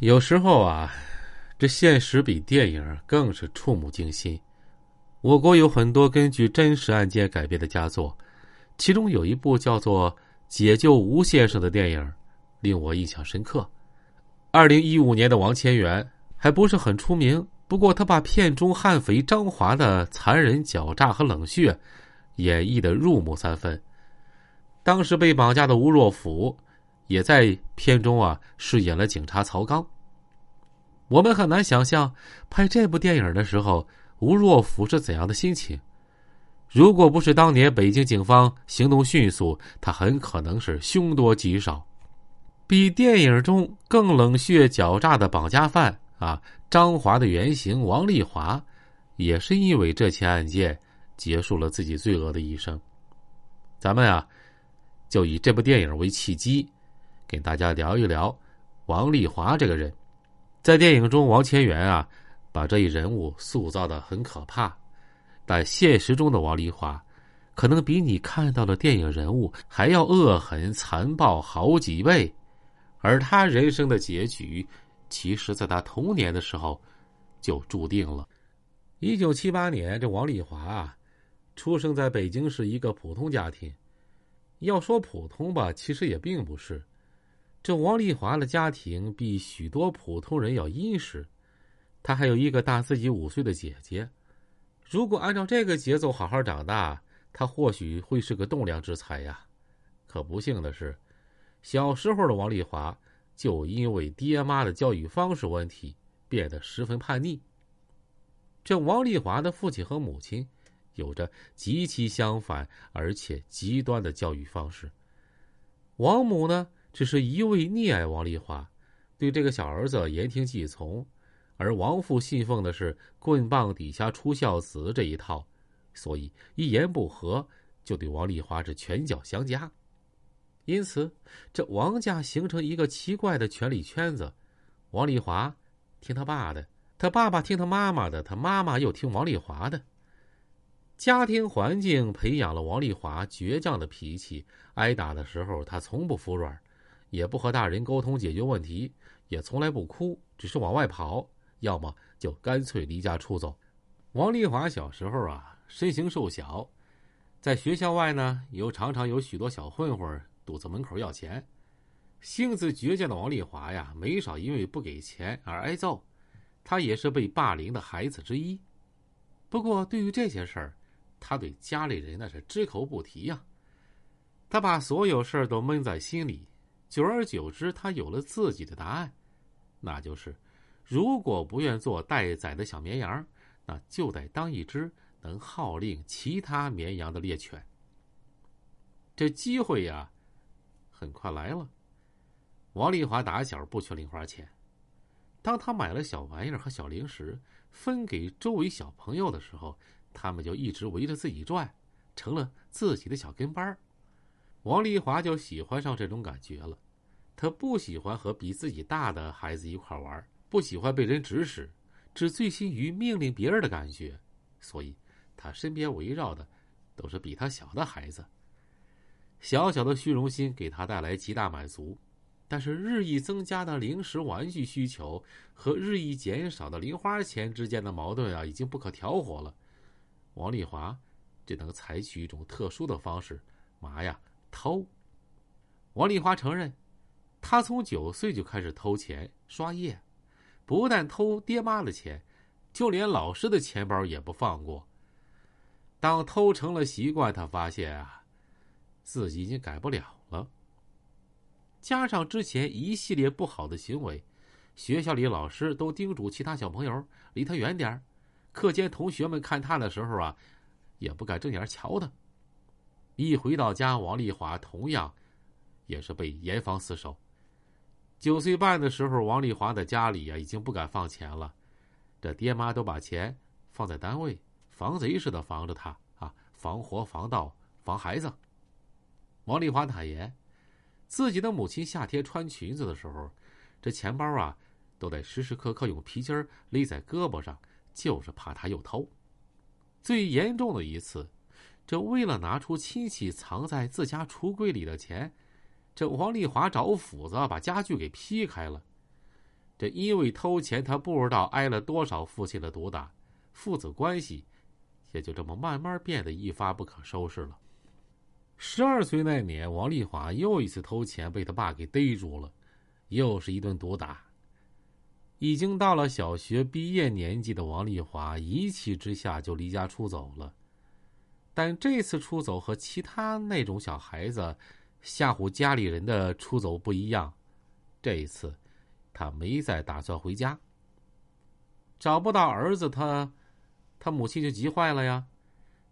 有时候啊，这现实比电影更是触目惊心。我国有很多根据真实案件改编的佳作，其中有一部叫做《解救吴先生》的电影，令我印象深刻。二零一五年的王千源还不是很出名，不过他把片中悍匪张华的残忍、狡诈和冷血演绎的入木三分。当时被绑架的吴若甫。也在片中啊饰演了警察曹刚。我们很难想象拍这部电影的时候吴若甫是怎样的心情。如果不是当年北京警方行动迅速，他很可能是凶多吉少。比电影中更冷血狡诈的绑架犯啊，张华的原型王丽华，也是因为这起案件结束了自己罪恶的一生。咱们啊，就以这部电影为契机。给大家聊一聊王丽华这个人，在电影中，王千源啊，把这一人物塑造的很可怕，但现实中的王丽华，可能比你看到的电影人物还要恶狠残暴好几倍，而他人生的结局，其实在他童年的时候就注定了。一九七八年，这王丽华啊，出生在北京市一个普通家庭，要说普通吧，其实也并不是。这王丽华的家庭比许多普通人要殷实，他还有一个大自己五岁的姐姐。如果按照这个节奏好好长大，他或许会是个栋梁之才呀。可不幸的是，小时候的王丽华就因为爹妈的教育方式问题变得十分叛逆。这王丽华的父亲和母亲有着极其相反而且极端的教育方式。王母呢？只是一味溺爱王丽华，对这个小儿子言听计从，而王父信奉的是“棍棒底下出孝子”这一套，所以一言不合就对王丽华是拳脚相加。因此，这王家形成一个奇怪的权力圈子：王丽华听他爸的，他爸爸听他妈妈的，他妈妈又听王丽华的。家庭环境培养了王丽华倔强的脾气，挨打的时候他从不服软。也不和大人沟通解决问题，也从来不哭，只是往外跑，要么就干脆离家出走。王丽华小时候啊，身形瘦小，在学校外呢，又常常有许多小混混堵在门口要钱。性子倔强的王丽华呀，没少因为不给钱而挨揍，他也是被霸凌的孩子之一。不过，对于这些事儿，他对家里人那是只口不提呀，他把所有事儿都闷在心里。久而久之，他有了自己的答案，那就是：如果不愿做待宰的小绵羊，那就得当一只能号令其他绵羊的猎犬。这机会呀，很快来了。王丽华打小不缺零花钱，当他买了小玩意儿和小零食分给周围小朋友的时候，他们就一直围着自己转，成了自己的小跟班儿。王丽华就喜欢上这种感觉了，他不喜欢和比自己大的孩子一块玩，不喜欢被人指使，只醉心于命令别人的感觉，所以，他身边围绕的都是比他小的孩子。小小的虚荣心给他带来极大满足，但是日益增加的零食玩具需求和日益减少的零花钱之间的矛盾啊，已经不可调和了。王丽华只能采取一种特殊的方式，嘛呀？偷。王丽华承认，他从九岁就开始偷钱刷夜，不但偷爹妈的钱，就连老师的钱包也不放过。当偷成了习惯，他发现啊，自己已经改不了了。加上之前一系列不好的行为，学校里老师都叮嘱其他小朋友离他远点课间同学们看他的时候啊，也不敢正眼瞧他。一回到家，王丽华同样也是被严防死守。九岁半的时候，王丽华的家里呀已经不敢放钱了，这爹妈都把钱放在单位，防贼似的防着他啊，防火、防盗、防孩子。王丽华坦言，自己的母亲夏天穿裙子的时候，这钱包啊都得时时刻刻用皮筋勒在胳膊上，就是怕他又偷。最严重的一次。这为了拿出亲戚藏在自家橱柜里的钱，这王丽华找斧子把家具给劈开了。这因为偷钱，他不知道挨了多少父亲的毒打，父子关系也就这么慢慢变得一发不可收拾了。十二岁那年，王丽华又一次偷钱，被他爸给逮住了，又是一顿毒打。已经到了小学毕业年纪的王丽华，一气之下就离家出走了。但这次出走和其他那种小孩子吓唬家里人的出走不一样，这一次。他没再打算回家。找不到儿子，他，他母亲就急坏了呀。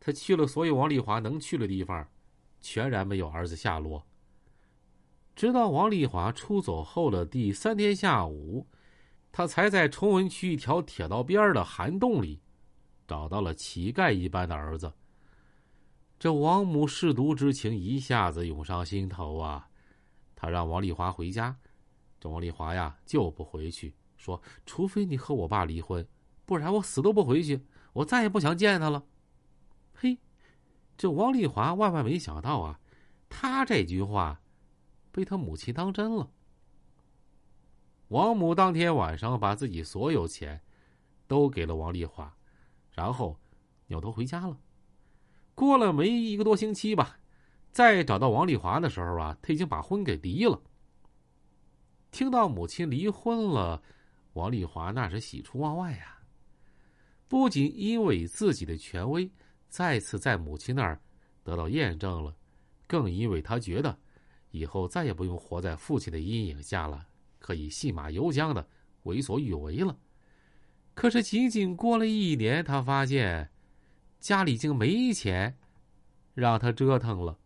他去了所有王丽华能去的地方，全然没有儿子下落。直到王丽华出走后的第三天下午，他才在崇文区一条铁道边的涵洞里，找到了乞丐一般的儿子。这王母舐犊之情一下子涌上心头啊！他让王丽华回家。这王丽华呀就不回去，说：“除非你和我爸离婚，不然我死都不回去。我再也不想见他了。”嘿，这王丽华万万没想到啊，他这句话被他母亲当真了。王母当天晚上把自己所有钱都给了王丽华，然后扭头回家了。过了没一个多星期吧，再找到王丽华的时候啊，他已经把婚给离了。听到母亲离婚了，王丽华那是喜出望外呀。不仅因为自己的权威再次在母亲那儿得到验证了，更因为他觉得以后再也不用活在父亲的阴影下了，可以信马由缰的为所欲为了。可是仅仅过了一年，他发现家里已经没钱让他折腾了。